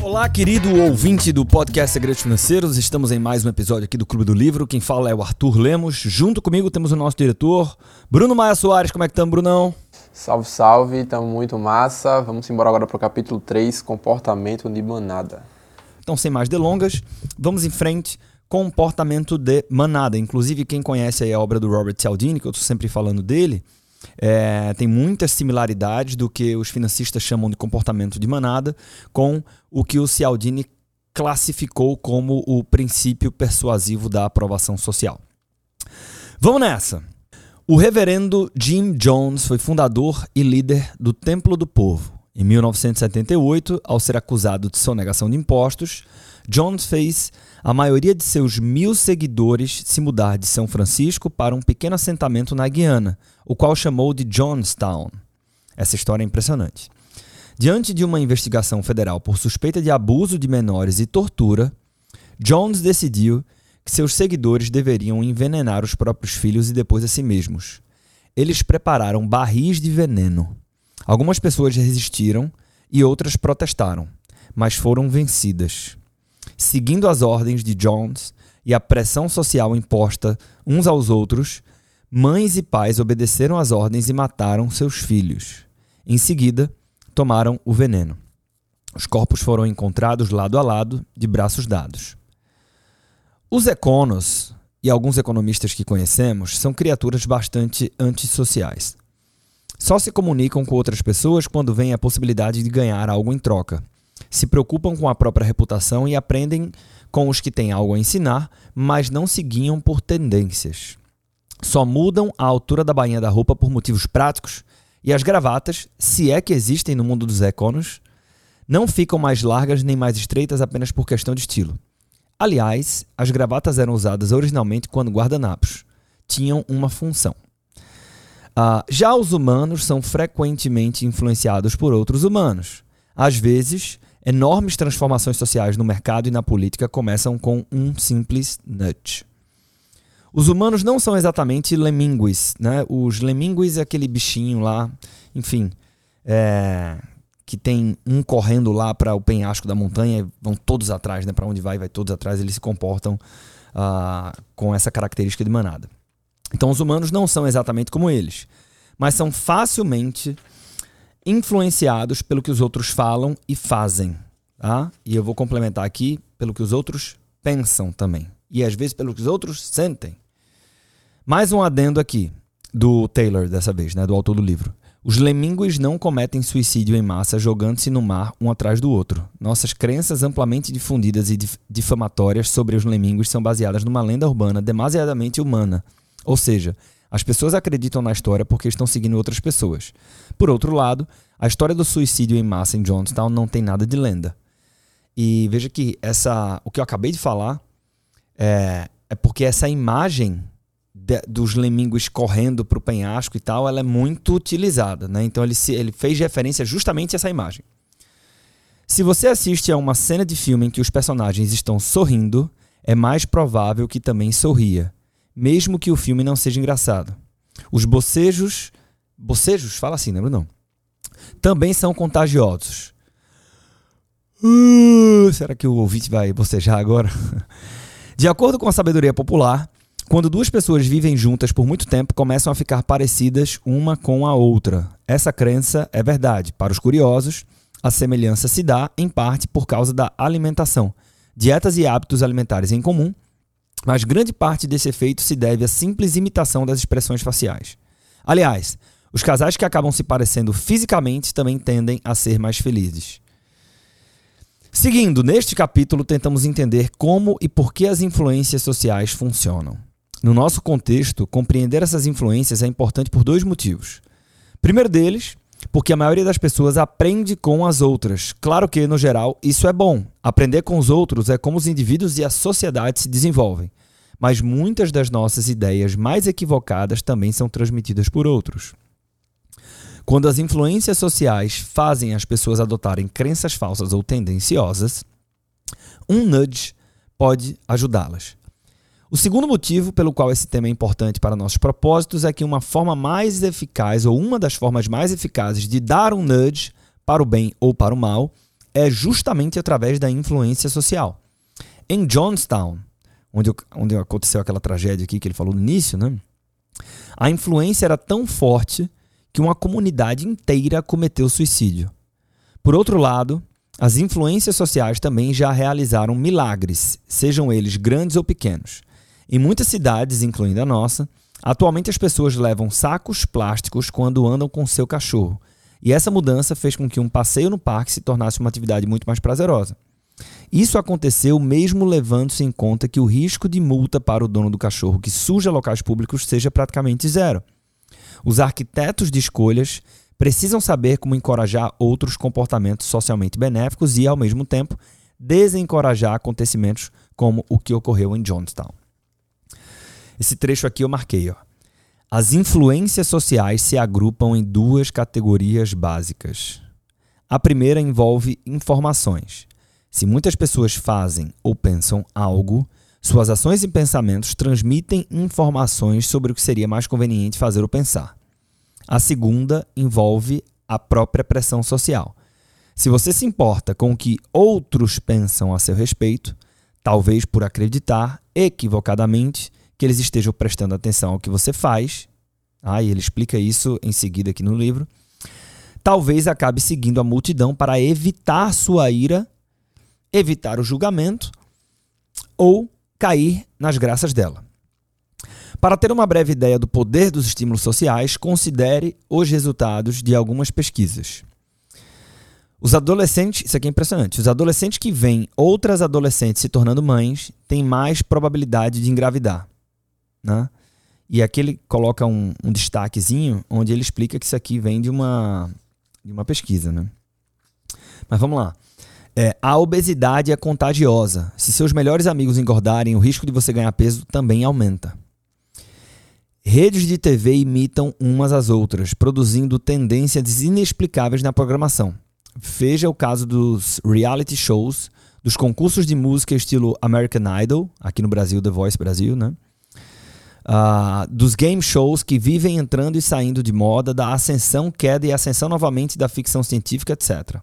Olá, querido ouvinte do podcast Segredos Financeiros. Estamos em mais um episódio aqui do Clube do Livro. Quem fala é o Arthur Lemos. Junto comigo temos o nosso diretor, Bruno Maia Soares. Como é que estamos, Brunão? Salve, salve, estamos muito massa. Vamos embora agora para o capítulo 3, Comportamento de Manada. Então, sem mais delongas, vamos em frente comportamento de manada. Inclusive, quem conhece a obra do Robert Cialdini, que eu estou sempre falando dele, é, tem muitas similaridades do que os financistas chamam de comportamento de manada com o que o Cialdini classificou como o princípio persuasivo da aprovação social. Vamos nessa! O reverendo Jim Jones foi fundador e líder do Templo do Povo. Em 1978, ao ser acusado de sonegação de impostos, Jones fez a maioria de seus mil seguidores se mudar de São Francisco para um pequeno assentamento na Guiana, o qual chamou de Jonestown. Essa história é impressionante. Diante de uma investigação federal por suspeita de abuso de menores e tortura, Jones decidiu que seus seguidores deveriam envenenar os próprios filhos e depois a si mesmos. Eles prepararam barris de veneno. Algumas pessoas resistiram e outras protestaram, mas foram vencidas seguindo as ordens de Jones e a pressão social imposta uns aos outros, mães e pais obedeceram às ordens e mataram seus filhos. Em seguida, tomaram o veneno. Os corpos foram encontrados lado a lado, de braços dados. Os econos e alguns economistas que conhecemos são criaturas bastante antissociais. Só se comunicam com outras pessoas quando vem a possibilidade de ganhar algo em troca se preocupam com a própria reputação e aprendem com os que têm algo a ensinar, mas não se guiam por tendências. Só mudam a altura da bainha da roupa por motivos práticos e as gravatas, se é que existem no mundo dos econos, não ficam mais largas nem mais estreitas apenas por questão de estilo. Aliás, as gravatas eram usadas originalmente quando guardanapos tinham uma função. Uh, já os humanos são frequentemente influenciados por outros humanos. Às vezes, Enormes transformações sociais no mercado e na política começam com um simples nudge. Os humanos não são exatamente lemíngues, né? Os lemíngues é aquele bichinho lá, enfim, é, que tem um correndo lá para o penhasco da montanha, vão todos atrás, né? Para onde vai, vai todos atrás. Eles se comportam uh, com essa característica de manada. Então, os humanos não são exatamente como eles, mas são facilmente influenciados pelo que os outros falam e fazem. Tá? E eu vou complementar aqui pelo que os outros pensam também. E às vezes pelo que os outros sentem. Mais um adendo aqui, do Taylor dessa vez, né, do autor do livro. Os lemingos não cometem suicídio em massa jogando-se no mar um atrás do outro. Nossas crenças amplamente difundidas e difamatórias sobre os lemingos são baseadas numa lenda urbana demasiadamente humana. Ou seja, as pessoas acreditam na história porque estão seguindo outras pessoas. Por outro lado, a história do suicídio em massa em Johnstown não tem nada de lenda. E veja que essa, o que eu acabei de falar é, é porque essa imagem de, dos lemingos correndo para o penhasco e tal, ela é muito utilizada. Né? Então ele, ele fez referência justamente a essa imagem. Se você assiste a uma cena de filme em que os personagens estão sorrindo, é mais provável que também sorria mesmo que o filme não seja engraçado. Os bocejos. Bocejos? Fala assim, lembra não? Também são contagiosos. Uh, será que o ouvinte vai bocejar agora? De acordo com a sabedoria popular, quando duas pessoas vivem juntas por muito tempo, começam a ficar parecidas uma com a outra. Essa crença é verdade. Para os curiosos, a semelhança se dá, em parte, por causa da alimentação. Dietas e hábitos alimentares em comum mas grande parte desse efeito se deve à simples imitação das expressões faciais. Aliás, os casais que acabam se parecendo fisicamente também tendem a ser mais felizes. Seguindo, neste capítulo tentamos entender como e por que as influências sociais funcionam. No nosso contexto, compreender essas influências é importante por dois motivos. Primeiro deles, porque a maioria das pessoas aprende com as outras. Claro que, no geral, isso é bom. Aprender com os outros é como os indivíduos e a sociedade se desenvolvem. Mas muitas das nossas ideias mais equivocadas também são transmitidas por outros. Quando as influências sociais fazem as pessoas adotarem crenças falsas ou tendenciosas, um nudge pode ajudá-las. O segundo motivo pelo qual esse tema é importante para nossos propósitos é que uma forma mais eficaz, ou uma das formas mais eficazes de dar um nudge para o bem ou para o mal, é justamente através da influência social. Em Johnstown, onde, onde aconteceu aquela tragédia aqui que ele falou no início, né? A influência era tão forte que uma comunidade inteira cometeu suicídio. Por outro lado, as influências sociais também já realizaram milagres, sejam eles grandes ou pequenos. Em muitas cidades, incluindo a nossa, atualmente as pessoas levam sacos plásticos quando andam com seu cachorro. E essa mudança fez com que um passeio no parque se tornasse uma atividade muito mais prazerosa. Isso aconteceu mesmo levando-se em conta que o risco de multa para o dono do cachorro que suja locais públicos seja praticamente zero. Os arquitetos de escolhas precisam saber como encorajar outros comportamentos socialmente benéficos e, ao mesmo tempo, desencorajar acontecimentos como o que ocorreu em Johnstown. Esse trecho aqui eu marquei. Ó. As influências sociais se agrupam em duas categorias básicas. A primeira envolve informações. Se muitas pessoas fazem ou pensam algo, suas ações e pensamentos transmitem informações sobre o que seria mais conveniente fazer ou pensar. A segunda envolve a própria pressão social. Se você se importa com o que outros pensam a seu respeito, talvez por acreditar equivocadamente que eles estejam prestando atenção ao que você faz. Ah, ele explica isso em seguida aqui no livro. Talvez acabe seguindo a multidão para evitar sua ira, evitar o julgamento ou cair nas graças dela. Para ter uma breve ideia do poder dos estímulos sociais, considere os resultados de algumas pesquisas. Os adolescentes, isso aqui é impressionante, os adolescentes que veem outras adolescentes se tornando mães têm mais probabilidade de engravidar. Né? E aqui ele coloca um, um destaquezinho onde ele explica que isso aqui vem de uma, de uma pesquisa. Né? Mas vamos lá. É, a obesidade é contagiosa. Se seus melhores amigos engordarem, o risco de você ganhar peso também aumenta. Redes de TV imitam umas às outras, produzindo tendências inexplicáveis na programação. Veja o caso dos reality shows, dos concursos de música estilo American Idol, aqui no Brasil, The Voice Brasil, né? Uh, dos game shows que vivem entrando e saindo de moda, da ascensão, queda e ascensão novamente da ficção científica, etc.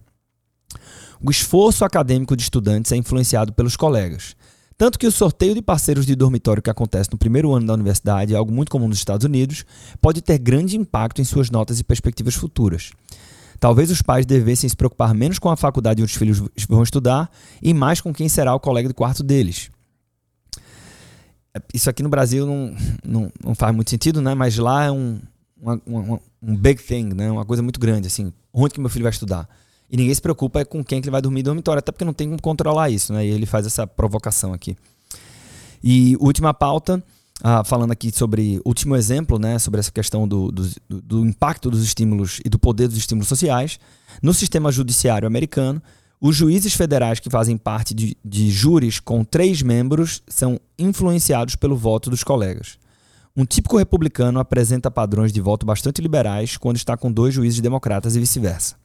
O esforço acadêmico de estudantes é influenciado pelos colegas. Tanto que o sorteio de parceiros de dormitório que acontece no primeiro ano da universidade, algo muito comum nos Estados Unidos, pode ter grande impacto em suas notas e perspectivas futuras. Talvez os pais devessem se preocupar menos com a faculdade onde os filhos vão estudar e mais com quem será o colega de quarto deles isso aqui no Brasil não, não, não, faz muito sentido, né? Mas lá é um, uma, uma, um big thing, né? Uma coisa muito grande, assim. Onde que meu filho vai estudar? E ninguém se preocupa com quem que ele vai dormir no dormitório, até porque não tem como controlar isso, né? E ele faz essa provocação aqui. E última pauta, ah, falando aqui sobre último exemplo, né? Sobre essa questão do, do, do impacto dos estímulos e do poder dos estímulos sociais. No sistema judiciário americano, os juízes federais que fazem parte de, de júris com três membros são influenciados pelo voto dos colegas. Um típico republicano apresenta padrões de voto bastante liberais quando está com dois juízes democratas e vice-versa.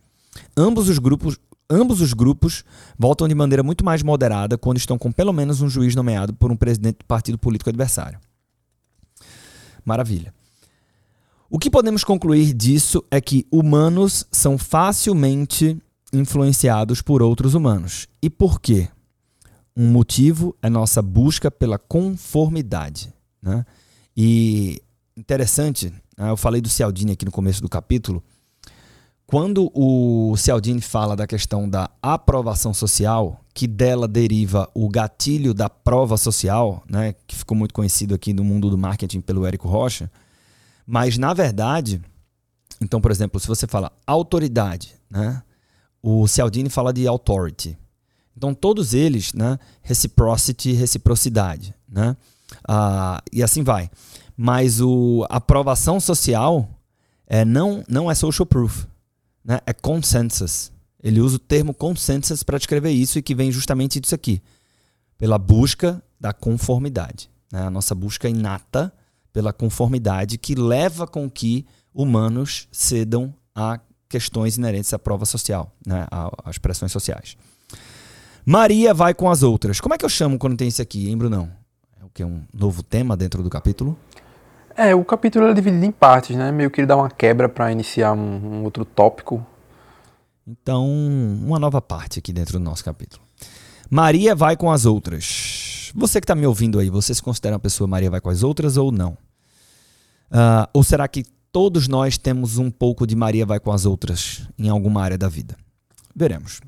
Ambos os grupos ambos os grupos votam de maneira muito mais moderada quando estão com pelo menos um juiz nomeado por um presidente do partido político adversário. Maravilha. O que podemos concluir disso é que humanos são facilmente influenciados por outros humanos. E por quê? Um motivo é nossa busca pela conformidade. Né? E interessante, né? eu falei do Cialdini aqui no começo do capítulo. Quando o Cialdini fala da questão da aprovação social, que dela deriva o gatilho da prova social, né, que ficou muito conhecido aqui no mundo do marketing pelo Érico Rocha, mas na verdade, então, por exemplo, se você fala autoridade, né, o Cialdini fala de authority. Então, todos eles, né? Reciprocity, reciprocidade, né? Ah, e assim vai. Mas o, a aprovação social é, não, não é social proof, né? é consensus. Ele usa o termo consensus para descrever isso e que vem justamente disso aqui. Pela busca da conformidade. Né? A nossa busca inata pela conformidade que leva com que humanos cedam a questões inerentes à prova social, né, às pressões sociais. Maria vai com as outras. Como é que eu chamo quando tem isso aqui, hein, Brunão? É o que é um novo tema dentro do capítulo. É, o capítulo é dividido em partes, né? Meio que ele dá uma quebra para iniciar um, um, outro tópico. Então, uma nova parte aqui dentro do nosso capítulo. Maria vai com as outras. Você que está me ouvindo aí, você se considera uma pessoa Maria vai com as outras ou não? Uh, ou será que todos nós temos um pouco de Maria vai com as outras em alguma área da vida? Veremos.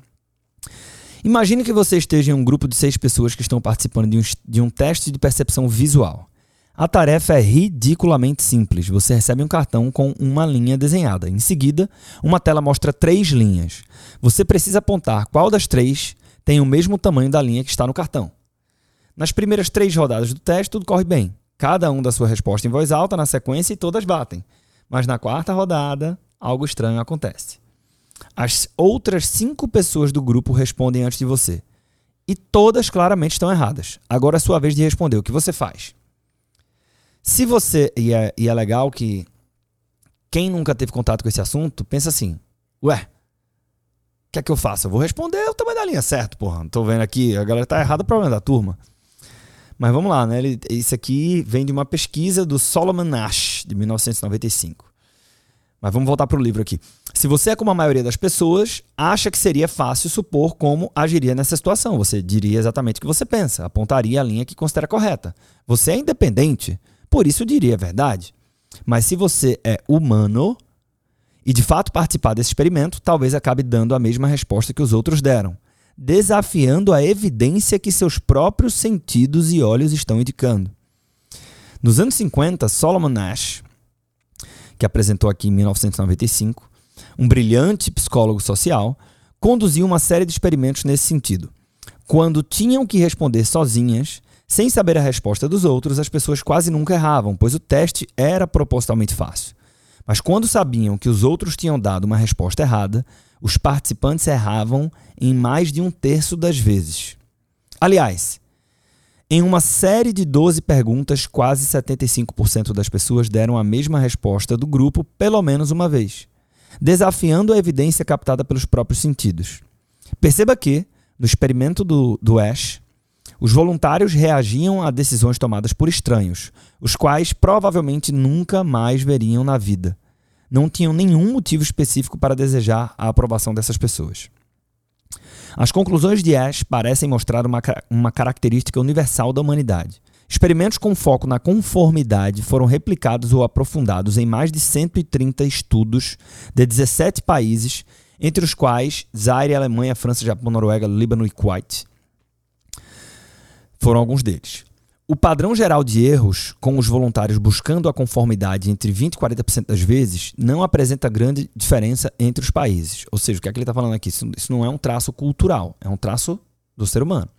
Imagine que você esteja em um grupo de seis pessoas que estão participando de um, de um teste de percepção visual. A tarefa é ridiculamente simples. Você recebe um cartão com uma linha desenhada. Em seguida, uma tela mostra três linhas. Você precisa apontar qual das três tem o mesmo tamanho da linha que está no cartão. Nas primeiras três rodadas do teste, tudo corre bem. Cada um dá sua resposta em voz alta na sequência e todas batem. Mas na quarta rodada, algo estranho acontece. As outras cinco pessoas do grupo respondem antes de você. E todas claramente estão erradas. Agora é sua vez de responder. O que você faz? Se você. E é, e é legal que quem nunca teve contato com esse assunto, pensa assim: ué, o que é que eu faço? Eu vou responder o tamanho da linha, certo, porra. Não tô vendo aqui, a galera tá errada, problema da turma. Mas vamos lá, né? Isso aqui vem de uma pesquisa do Solomon Nash, de 1995. Mas vamos voltar para o livro aqui. Se você é como a maioria das pessoas, acha que seria fácil supor como agiria nessa situação. Você diria exatamente o que você pensa, apontaria a linha que considera correta. Você é independente, por isso diria a verdade. Mas se você é humano e de fato participar desse experimento, talvez acabe dando a mesma resposta que os outros deram, desafiando a evidência que seus próprios sentidos e olhos estão indicando. Nos anos 50, Solomon Nash que apresentou aqui em 1995, um brilhante psicólogo social, conduziu uma série de experimentos nesse sentido. Quando tinham que responder sozinhas, sem saber a resposta dos outros, as pessoas quase nunca erravam, pois o teste era propositalmente fácil. Mas quando sabiam que os outros tinham dado uma resposta errada, os participantes erravam em mais de um terço das vezes. Aliás, em uma série de 12 perguntas, quase 75% das pessoas deram a mesma resposta do grupo pelo menos uma vez, desafiando a evidência captada pelos próprios sentidos. Perceba que, no experimento do, do Ash, os voluntários reagiam a decisões tomadas por estranhos, os quais provavelmente nunca mais veriam na vida. Não tinham nenhum motivo específico para desejar a aprovação dessas pessoas. As conclusões de Ash parecem mostrar uma, uma característica universal da humanidade. Experimentos com foco na conformidade foram replicados ou aprofundados em mais de 130 estudos de 17 países, entre os quais Zaire, Alemanha, França, Japão, Noruega, Líbano e Kuwait. Foram alguns deles. O padrão geral de erros, com os voluntários buscando a conformidade entre 20% e 40% das vezes, não apresenta grande diferença entre os países. Ou seja, o que, é que ele está falando aqui? Isso, isso não é um traço cultural, é um traço do ser humano.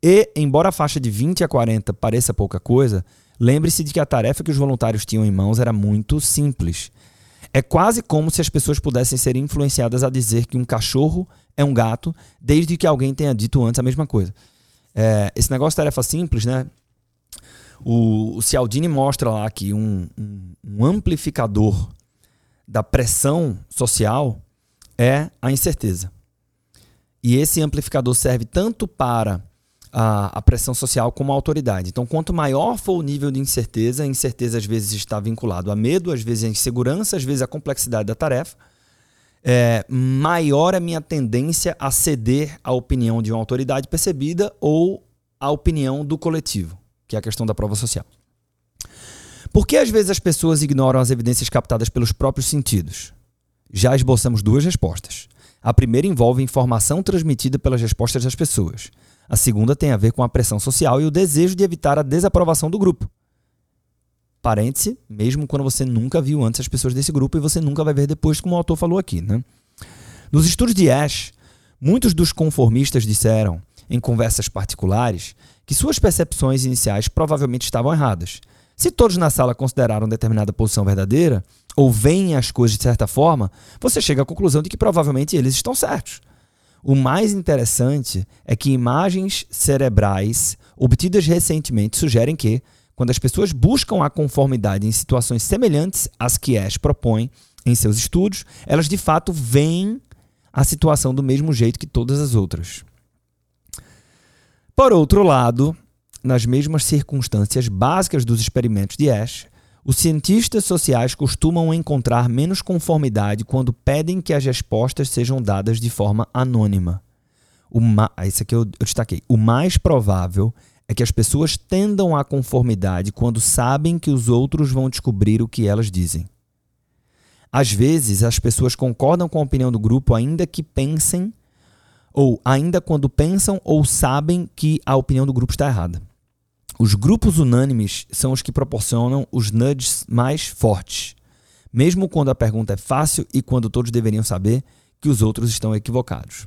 E, embora a faixa de 20 a 40 pareça pouca coisa, lembre-se de que a tarefa que os voluntários tinham em mãos era muito simples. É quase como se as pessoas pudessem ser influenciadas a dizer que um cachorro é um gato, desde que alguém tenha dito antes a mesma coisa. É, esse negócio de tarefa simples, né? O, o Cialdini mostra lá que um, um, um amplificador da pressão social é a incerteza. E esse amplificador serve tanto para a, a, pressão social como a autoridade. Então, quanto maior for o nível de incerteza, a incerteza às vezes está vinculado a medo, às vezes a insegurança, às vezes a complexidade da tarefa é, maior a minha tendência a ceder à opinião de uma autoridade percebida ou à opinião do coletivo, que é a questão da prova social. Por que às vezes as pessoas ignoram as evidências captadas pelos próprios sentidos? Já esboçamos duas respostas. A primeira envolve informação transmitida pelas respostas das pessoas. A segunda tem a ver com a pressão social e o desejo de evitar a desaprovação do grupo. Parêntese, mesmo quando você nunca viu antes as pessoas desse grupo e você nunca vai ver depois, como o autor falou aqui. Né? Nos estudos de Ash, muitos dos conformistas disseram, em conversas particulares, que suas percepções iniciais provavelmente estavam erradas. Se todos na sala consideraram determinada posição verdadeira, ou veem as coisas de certa forma, você chega à conclusão de que provavelmente eles estão certos. O mais interessante é que imagens cerebrais obtidas recentemente sugerem que, quando as pessoas buscam a conformidade em situações semelhantes às que Ash propõe em seus estudos, elas de fato veem a situação do mesmo jeito que todas as outras. Por outro lado, nas mesmas circunstâncias básicas dos experimentos de Ash, os cientistas sociais costumam encontrar menos conformidade quando pedem que as respostas sejam dadas de forma anônima. O ma... Ah, isso aqui eu, destaquei. O mais provável é que as pessoas tendam à conformidade quando sabem que os outros vão descobrir o que elas dizem. Às vezes, as pessoas concordam com a opinião do grupo, ainda que pensem, ou ainda quando pensam ou sabem que a opinião do grupo está errada. Os grupos unânimes são os que proporcionam os nudges mais fortes, mesmo quando a pergunta é fácil e quando todos deveriam saber que os outros estão equivocados.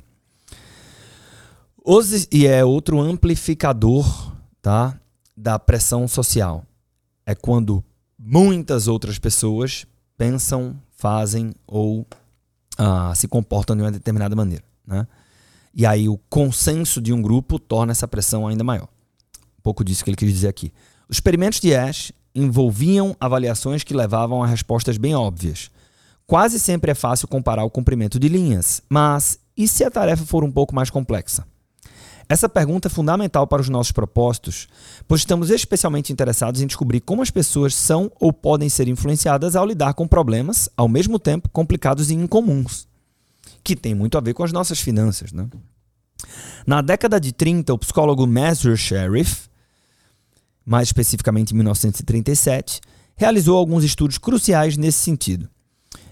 Os, e é outro amplificador tá, da pressão social. É quando muitas outras pessoas pensam, fazem ou ah, se comportam de uma determinada maneira. Né? E aí o consenso de um grupo torna essa pressão ainda maior. Um pouco disso que ele quis dizer aqui. Os experimentos de Ash envolviam avaliações que levavam a respostas bem óbvias. Quase sempre é fácil comparar o comprimento de linhas, mas e se a tarefa for um pouco mais complexa? Essa pergunta é fundamental para os nossos propósitos, pois estamos especialmente interessados em descobrir como as pessoas são ou podem ser influenciadas ao lidar com problemas, ao mesmo tempo complicados e incomuns, que tem muito a ver com as nossas finanças. Né? Na década de 30, o psicólogo Mazur Sheriff, mais especificamente em 1937, realizou alguns estudos cruciais nesse sentido.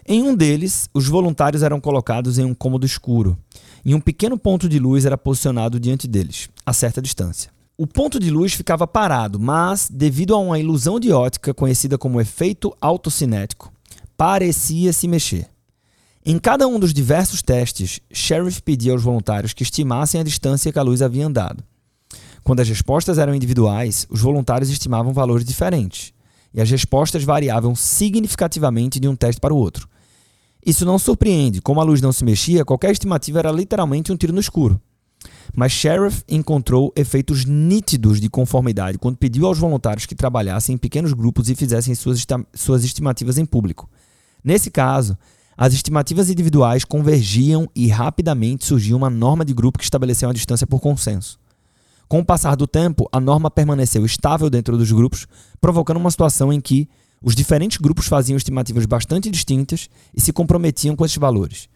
Em um deles, os voluntários eram colocados em um cômodo escuro e um pequeno ponto de luz era posicionado diante deles, a certa distância. O ponto de luz ficava parado, mas, devido a uma ilusão de ótica conhecida como efeito autocinético, parecia se mexer. Em cada um dos diversos testes, Sheriff pedia aos voluntários que estimassem a distância que a luz havia andado. Quando as respostas eram individuais, os voluntários estimavam valores diferentes, e as respostas variavam significativamente de um teste para o outro, isso não surpreende, como a luz não se mexia, qualquer estimativa era literalmente um tiro no escuro. Mas Sheriff encontrou efeitos nítidos de conformidade quando pediu aos voluntários que trabalhassem em pequenos grupos e fizessem suas, estimativas em público. Nesse caso, as estimativas individuais convergiam e rapidamente surgiu uma norma de grupo que estabeleceu uma distância por consenso. Com o passar do tempo, a norma permaneceu estável dentro dos grupos, provocando uma situação em que os diferentes grupos faziam estimativas bastante distintas e se comprometiam com esses valores.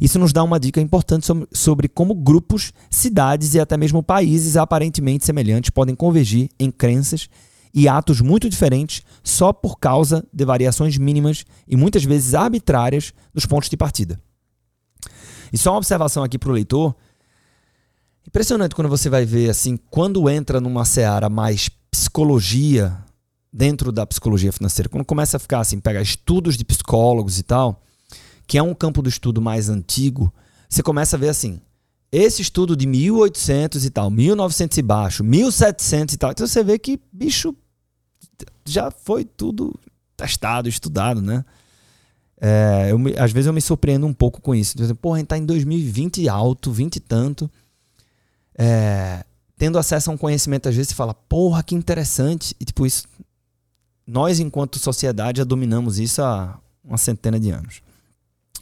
Isso nos dá uma dica importante sobre como grupos, cidades e até mesmo países aparentemente semelhantes podem convergir em crenças e atos muito diferentes só por causa de variações mínimas e muitas vezes arbitrárias dos pontos de partida. E só uma observação aqui para o leitor. Impressionante quando você vai ver assim, quando entra numa seara mais psicologia dentro da psicologia financeira, quando começa a ficar assim, pegar estudos de psicólogos e tal, que é um campo do estudo mais antigo, você começa a ver assim, esse estudo de 1800 e tal, 1900 e baixo, 1700 e tal, então você vê que, bicho, já foi tudo testado, estudado, né? É, eu, às vezes eu me surpreendo um pouco com isso. Porra, a gente tá em 2020 alto, 20 e tanto. É, tendo acesso a um conhecimento, às vezes você fala, porra, que interessante. E tipo, isso nós, enquanto sociedade, já dominamos isso há uma centena de anos.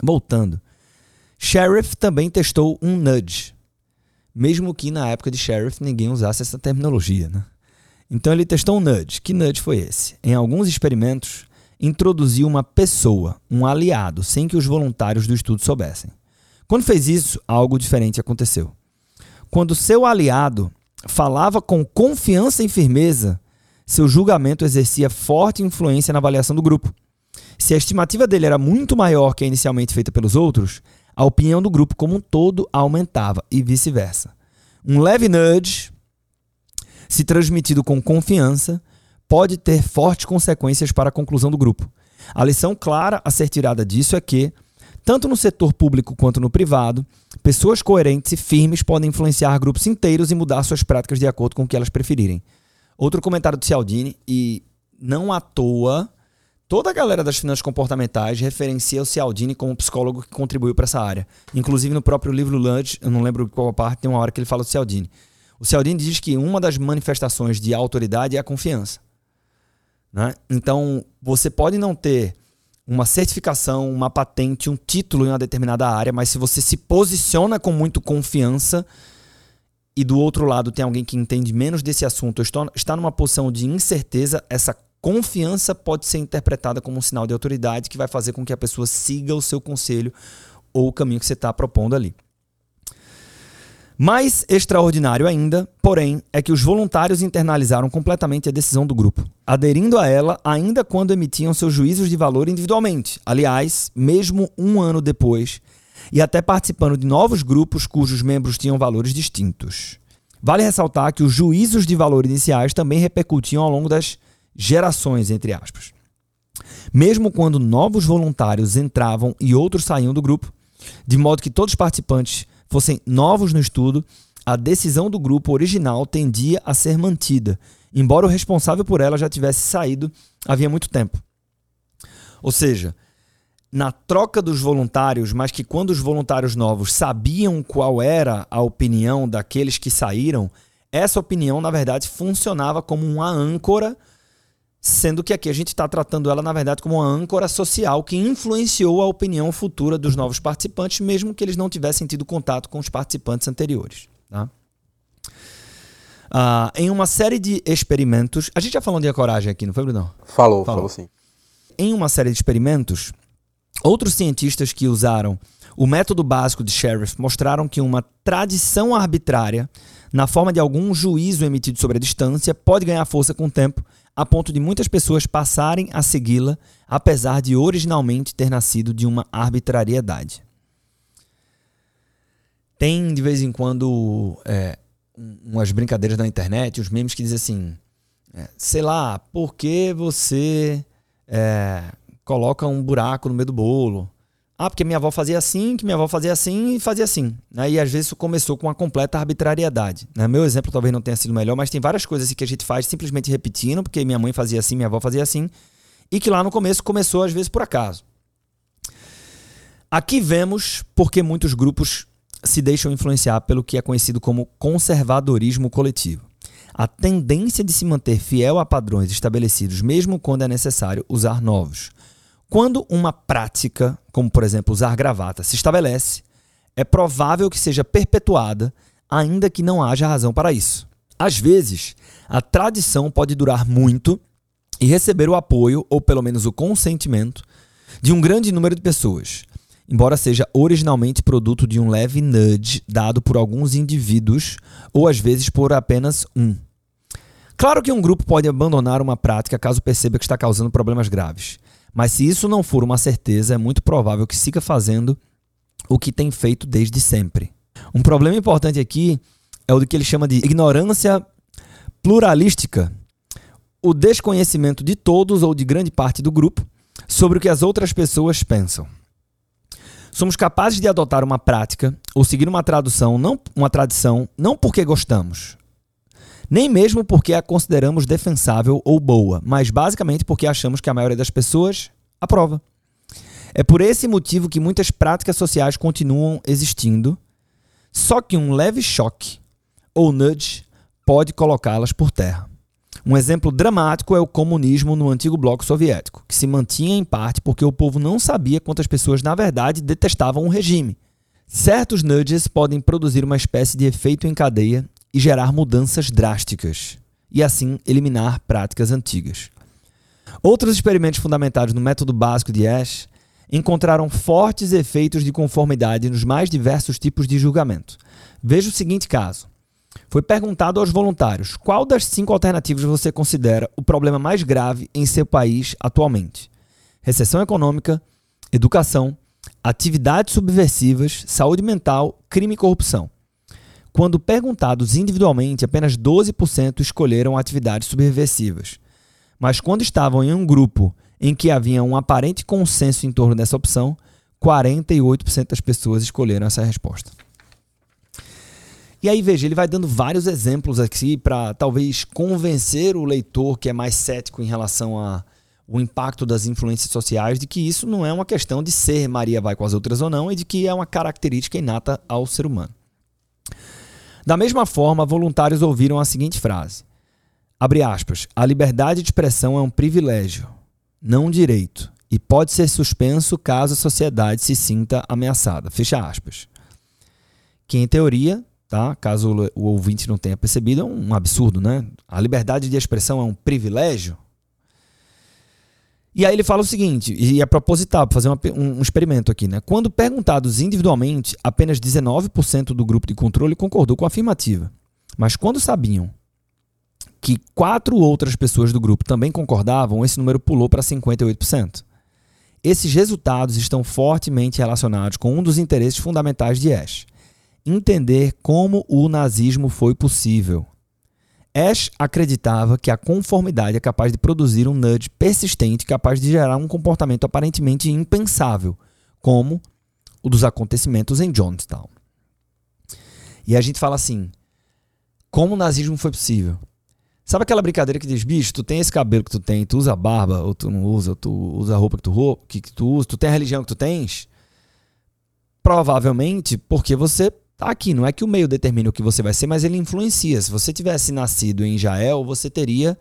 Voltando. Sheriff também testou um nudge, mesmo que na época de Sheriff ninguém usasse essa terminologia. Né? Então ele testou um nudge. Que nudge foi esse? Em alguns experimentos, introduziu uma pessoa, um aliado, sem que os voluntários do estudo soubessem. Quando fez isso, algo diferente aconteceu. Quando seu aliado falava com confiança e firmeza, seu julgamento exercia forte influência na avaliação do grupo. Se a estimativa dele era muito maior que a inicialmente feita pelos outros, a opinião do grupo como um todo aumentava e vice-versa. Um leve nudge, se transmitido com confiança, pode ter fortes consequências para a conclusão do grupo. A lição clara a ser tirada disso é que, tanto no setor público quanto no privado, pessoas coerentes e firmes podem influenciar grupos inteiros e mudar suas práticas de acordo com o que elas preferirem. Outro comentário do Cialdini, e não à toa, toda a galera das finanças comportamentais referencia o Cialdini como psicólogo que contribuiu para essa área. Inclusive no próprio livro Lunch, eu não lembro qual parte, tem uma hora que ele fala do Cialdini. O Cialdini diz que uma das manifestações de autoridade é a confiança. Né? Então, você pode não ter uma certificação, uma patente, um título em uma determinada área, mas se você se posiciona com muito confiança, e do outro lado tem alguém que entende menos desse assunto, está numa posição de incerteza, essa confiança pode ser interpretada como um sinal de autoridade que vai fazer com que a pessoa siga o seu conselho ou o caminho que você está propondo ali. Mais extraordinário ainda, porém, é que os voluntários internalizaram completamente a decisão do grupo, aderindo a ela ainda quando emitiam seus juízos de valor individualmente. Aliás, mesmo um ano depois, e até participando de novos grupos cujos membros tinham valores distintos. Vale ressaltar que os juízos de valor iniciais também repercutiam ao longo das gerações, entre aspas. Mesmo quando novos voluntários entravam e outros saíam do grupo, de modo que todos os participantes fossem novos no estudo, a decisão do grupo original tendia a ser mantida, embora o responsável por ela já tivesse saído havia muito tempo. Ou seja, na troca dos voluntários, mas que quando os voluntários novos sabiam qual era a opinião daqueles que saíram, essa opinião, na verdade, funcionava como uma âncora, sendo que aqui a gente está tratando ela, na verdade, como uma âncora social que influenciou a opinião futura dos novos participantes, mesmo que eles não tivessem tido contato com os participantes anteriores. Tá? Ah, em uma série de experimentos. A gente já falou de coragem aqui, não foi, Bruno? Falou, falou, falou sim. Em uma série de experimentos, Outros cientistas que usaram o método básico de Sheriff mostraram que uma tradição arbitrária, na forma de algum juízo emitido sobre a distância, pode ganhar força com o tempo, a ponto de muitas pessoas passarem a segui-la, apesar de originalmente ter nascido de uma arbitrariedade. Tem de vez em quando é, umas brincadeiras na internet, uns memes que dizem assim: é, sei lá, por que você é, coloca um buraco no meio do bolo. Ah, porque minha avó fazia assim, que minha avó fazia assim e fazia assim. Né? E às vezes isso começou com uma completa arbitrariedade. Né? Meu exemplo talvez não tenha sido melhor, mas tem várias coisas que a gente faz simplesmente repetindo, porque minha mãe fazia assim, minha avó fazia assim, e que lá no começo começou às vezes por acaso. Aqui vemos porque muitos grupos se deixam influenciar pelo que é conhecido como conservadorismo coletivo a tendência de se manter fiel a padrões estabelecidos, mesmo quando é necessário usar novos. Quando uma prática, como por exemplo usar gravata, se estabelece, é provável que seja perpetuada, ainda que não haja razão para isso. Às vezes, a tradição pode durar muito e receber o apoio, ou pelo menos o consentimento, de um grande número de pessoas, embora seja originalmente produto de um leve nudge dado por alguns indivíduos, ou às vezes por apenas um. Claro que um grupo pode abandonar uma prática caso perceba que está causando problemas graves. Mas se isso não for uma certeza, é muito provável que siga fazendo o que tem feito desde sempre. Um problema importante aqui é o que ele chama de ignorância pluralística, o desconhecimento de todos ou de grande parte do grupo sobre o que as outras pessoas pensam. Somos capazes de adotar uma prática ou seguir uma tradução, não uma tradição, não porque gostamos, nem mesmo porque a consideramos defensável ou boa, mas basicamente porque achamos que a maioria das pessoas aprova. É por esse motivo que muitas práticas sociais continuam existindo, só que um leve choque ou nudge pode colocá-las por terra. Um exemplo dramático é o comunismo no antigo bloco soviético, que se mantinha em parte porque o povo não sabia quantas pessoas na verdade detestavam o regime. Certos nudges podem produzir uma espécie de efeito em cadeia e gerar mudanças drásticas, e assim eliminar práticas antigas. Outros experimentos fundamentados no método básico de Ash encontraram fortes efeitos de conformidade nos mais diversos tipos de julgamento. Veja o seguinte caso. Foi perguntado aos voluntários qual das cinco alternativas você considera o problema mais grave em seu país atualmente: recessão econômica, educação, atividades subversivas, saúde mental, crime e corrupção. Quando perguntados individualmente, apenas 12% escolheram atividades subversivas. Mas quando estavam em um grupo em que havia um aparente consenso em torno dessa opção, 48% das pessoas escolheram essa resposta. E aí, veja, ele vai dando vários exemplos aqui para talvez convencer o leitor que é mais cético em relação ao impacto das influências sociais de que isso não é uma questão de ser Maria vai com as outras ou não e de que é uma característica inata ao ser humano. Da mesma forma, voluntários ouviram a seguinte frase: Abre aspas, a liberdade de expressão é um privilégio, não um direito, e pode ser suspenso caso a sociedade se sinta ameaçada. Fecha aspas. Que em teoria tá? Caso o ouvinte não tenha percebido, é um absurdo, né? A liberdade de expressão é um privilégio. E aí ele fala o seguinte, e é proposital, para fazer uma, um, um, experimento aqui, né? Quando perguntados individualmente, apenas 19% do grupo de controle concordou com a afirmativa. Mas quando sabiam que quatro outras pessoas do grupo também concordavam, esse número pulou para 58%. Esses resultados estão fortemente relacionados com um dos interesses fundamentais de Ash: entender como o nazismo foi possível. Ash acreditava que a conformidade é capaz de produzir um nudge persistente capaz de gerar um comportamento aparentemente impensável, como o dos acontecimentos em Jonestown. E a gente fala assim: como o nazismo foi possível? Sabe aquela brincadeira que diz, bicho, tu tem esse cabelo que tu tem, tu usa barba, ou tu não usa, tu usa a roupa que tu, que, que tu usa, tu tem a religião que tu tens? Provavelmente porque você tá aqui. Não é que o meio determine o que você vai ser, mas ele influencia. Se você tivesse nascido em Israel, você teria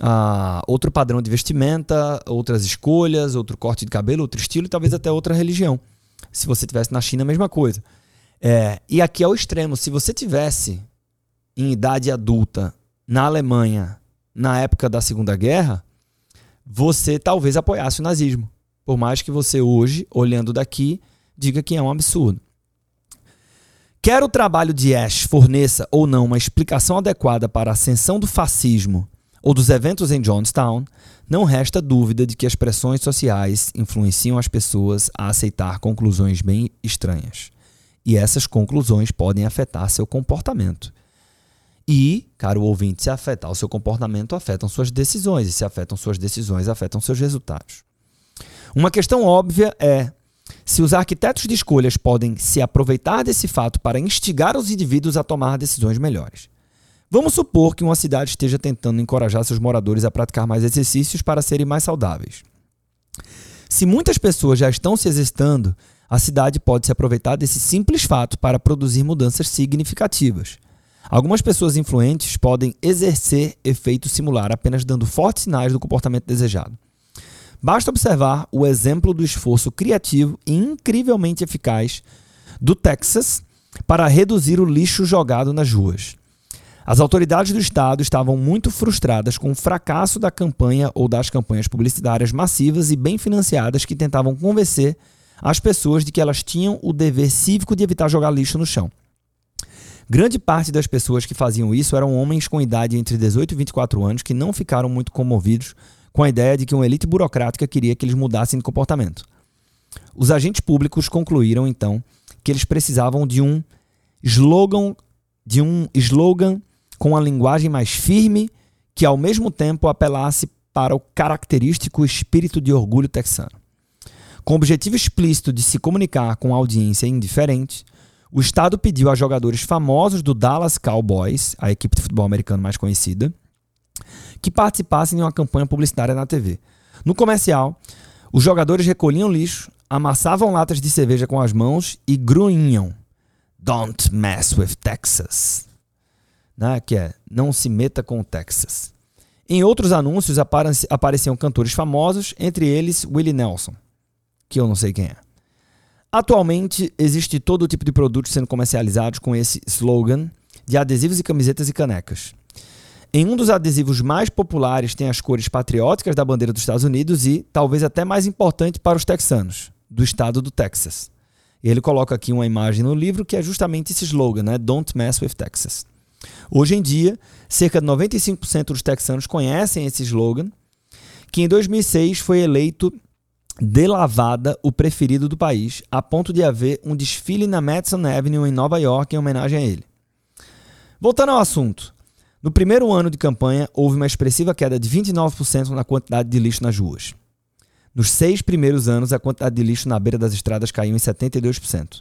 ah, outro padrão de vestimenta, outras escolhas, outro corte de cabelo, outro estilo e talvez até outra religião. Se você tivesse na China, a mesma coisa. É, e aqui é o extremo. Se você tivesse em idade adulta na Alemanha na época da Segunda Guerra, você talvez apoiasse o nazismo. Por mais que você hoje, olhando daqui, diga que é um absurdo. Quer o trabalho de Ash forneça ou não uma explicação adequada para a ascensão do fascismo ou dos eventos em Johnstown, não resta dúvida de que as pressões sociais influenciam as pessoas a aceitar conclusões bem estranhas. E essas conclusões podem afetar seu comportamento. E, caro ouvinte, se afetar o seu comportamento, afetam suas decisões. E se afetam suas decisões, afetam seus resultados. Uma questão óbvia é: se os arquitetos de escolhas podem se aproveitar desse fato para instigar os indivíduos a tomar decisões melhores. Vamos supor que uma cidade esteja tentando encorajar seus moradores a praticar mais exercícios para serem mais saudáveis. Se muitas pessoas já estão se exercitando, a cidade pode se aproveitar desse simples fato para produzir mudanças significativas. Algumas pessoas influentes podem exercer efeito similar apenas dando fortes sinais do comportamento desejado. Basta observar o exemplo do esforço criativo e incrivelmente eficaz do Texas para reduzir o lixo jogado nas ruas. As autoridades do estado estavam muito frustradas com o fracasso da campanha ou das campanhas publicitárias massivas e bem financiadas que tentavam convencer as pessoas de que elas tinham o dever cívico de evitar jogar lixo no chão. Grande parte das pessoas que faziam isso eram homens com idade entre 18 e 24 anos que não ficaram muito comovidos com a ideia de que uma elite burocrática queria que eles mudassem de comportamento. Os agentes públicos concluíram então que eles precisavam de um slogan, de um slogan com a linguagem mais firme que ao mesmo tempo apelasse para o característico espírito de orgulho texano. Com o objetivo explícito de se comunicar com audiência indiferente, o Estado pediu a jogadores famosos do Dallas Cowboys, a equipe de futebol americano mais conhecida, que participassem de uma campanha publicitária na TV. No comercial, os jogadores recolhiam lixo, amassavam latas de cerveja com as mãos e grunhiam: Don't mess with Texas. Né? Que é, não se meta com o Texas. Em outros anúncios apareciam cantores famosos, entre eles Willie Nelson, que eu não sei quem é. Atualmente, existe todo tipo de produtos sendo comercializados com esse slogan de adesivos e camisetas e canecas. Em um dos adesivos mais populares tem as cores patrióticas da bandeira dos Estados Unidos e, talvez até mais importante para os texanos, do estado do Texas. Ele coloca aqui uma imagem no livro que é justamente esse slogan, né? Don't mess with Texas. Hoje em dia, cerca de 95% dos texanos conhecem esse slogan, que em 2006 foi eleito de lavada o preferido do país, a ponto de haver um desfile na Madison Avenue em Nova York em homenagem a ele. Voltando ao assunto, no primeiro ano de campanha houve uma expressiva queda de 29% na quantidade de lixo nas ruas. Nos seis primeiros anos, a quantidade de lixo na beira das estradas caiu em 72%.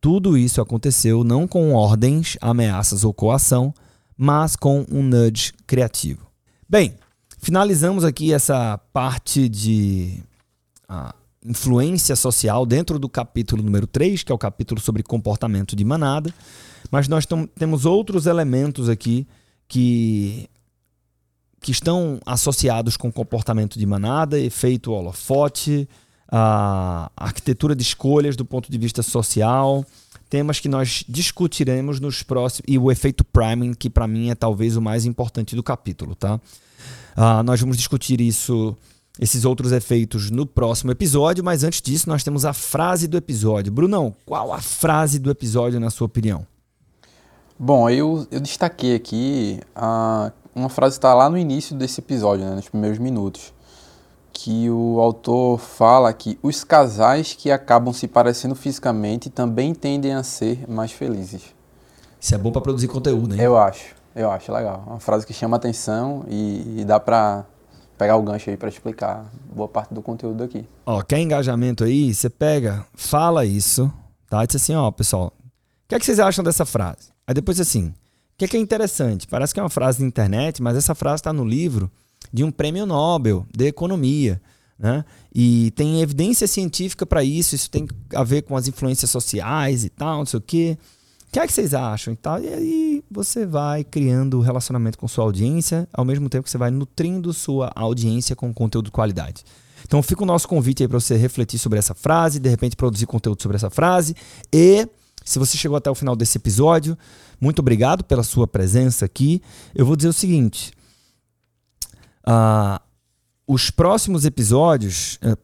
Tudo isso aconteceu não com ordens, ameaças ou coação, mas com um nudge criativo. Bem, finalizamos aqui essa parte de influência social dentro do capítulo número 3, que é o capítulo sobre comportamento de manada, mas nós temos outros elementos aqui que, que estão associados com comportamento de manada, efeito holofote, a arquitetura de escolhas do ponto de vista social, temas que nós discutiremos nos próximos e o efeito priming, que para mim é talvez o mais importante do capítulo, tá? Uh, nós vamos discutir isso, esses outros efeitos no próximo episódio, mas antes disso nós temos a frase do episódio. Brunão, qual a frase do episódio na sua opinião? Bom, eu, eu destaquei aqui uh, uma frase que está lá no início desse episódio, né, nos primeiros minutos, que o autor fala que os casais que acabam se parecendo fisicamente também tendem a ser mais felizes. Isso é bom para produzir conteúdo, hein? Eu acho, eu acho legal. Uma frase que chama atenção e, e dá para pegar o gancho aí para explicar boa parte do conteúdo aqui. Ó, quer engajamento aí? Você pega, fala isso, tá? E diz assim, ó, pessoal, o que, é que vocês acham dessa frase? Aí depois assim, o que é, que é interessante? Parece que é uma frase da internet, mas essa frase está no livro de um prêmio Nobel de economia. Né? E tem evidência científica para isso, isso tem a ver com as influências sociais e tal, não sei o quê. O que é que vocês acham e tal? E aí você vai criando relacionamento com sua audiência, ao mesmo tempo que você vai nutrindo sua audiência com conteúdo de qualidade. Então fica o nosso convite aí para você refletir sobre essa frase, de repente produzir conteúdo sobre essa frase e se você chegou até o final desse episódio, muito obrigado pela sua presença aqui. Eu vou dizer o seguinte: uh, os próximos episódios. Uh,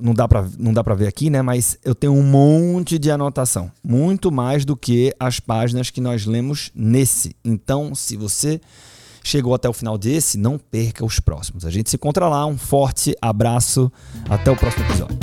não dá para não dá para ver aqui, né? Mas eu tenho um monte de anotação, muito mais do que as páginas que nós lemos nesse. Então, se você chegou até o final desse, não perca os próximos. A gente se encontra lá. Um forte abraço. Até o próximo episódio.